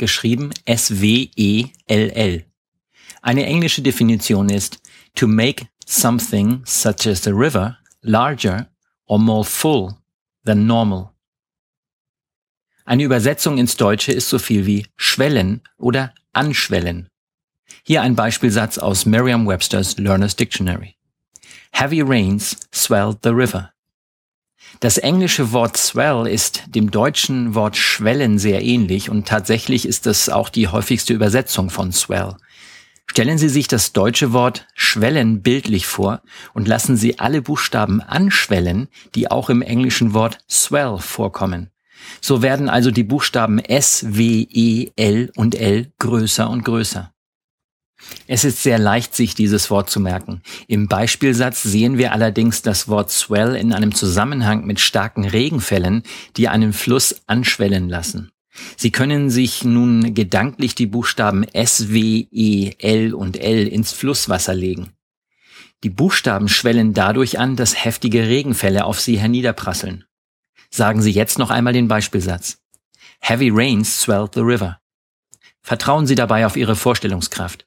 geschrieben S-W-E-L-L. Eine englische Definition ist to make something such as the river larger or more full than normal. Eine Übersetzung ins Deutsche ist so viel wie schwellen oder anschwellen. Hier ein Beispielsatz aus Merriam-Webster's Learner's Dictionary. Heavy rains swelled the river. Das englische Wort swell ist dem deutschen Wort schwellen sehr ähnlich und tatsächlich ist es auch die häufigste Übersetzung von swell. Stellen Sie sich das deutsche Wort schwellen bildlich vor und lassen Sie alle Buchstaben anschwellen, die auch im englischen Wort swell vorkommen. So werden also die Buchstaben S, W, E, L und L größer und größer. Es ist sehr leicht, sich dieses Wort zu merken. Im Beispielsatz sehen wir allerdings das Wort swell in einem Zusammenhang mit starken Regenfällen, die einen Fluss anschwellen lassen. Sie können sich nun gedanklich die Buchstaben S, W, E, L und L ins Flusswasser legen. Die Buchstaben schwellen dadurch an, dass heftige Regenfälle auf sie herniederprasseln. Sagen Sie jetzt noch einmal den Beispielsatz. Heavy rains swelled the river. Vertrauen Sie dabei auf Ihre Vorstellungskraft.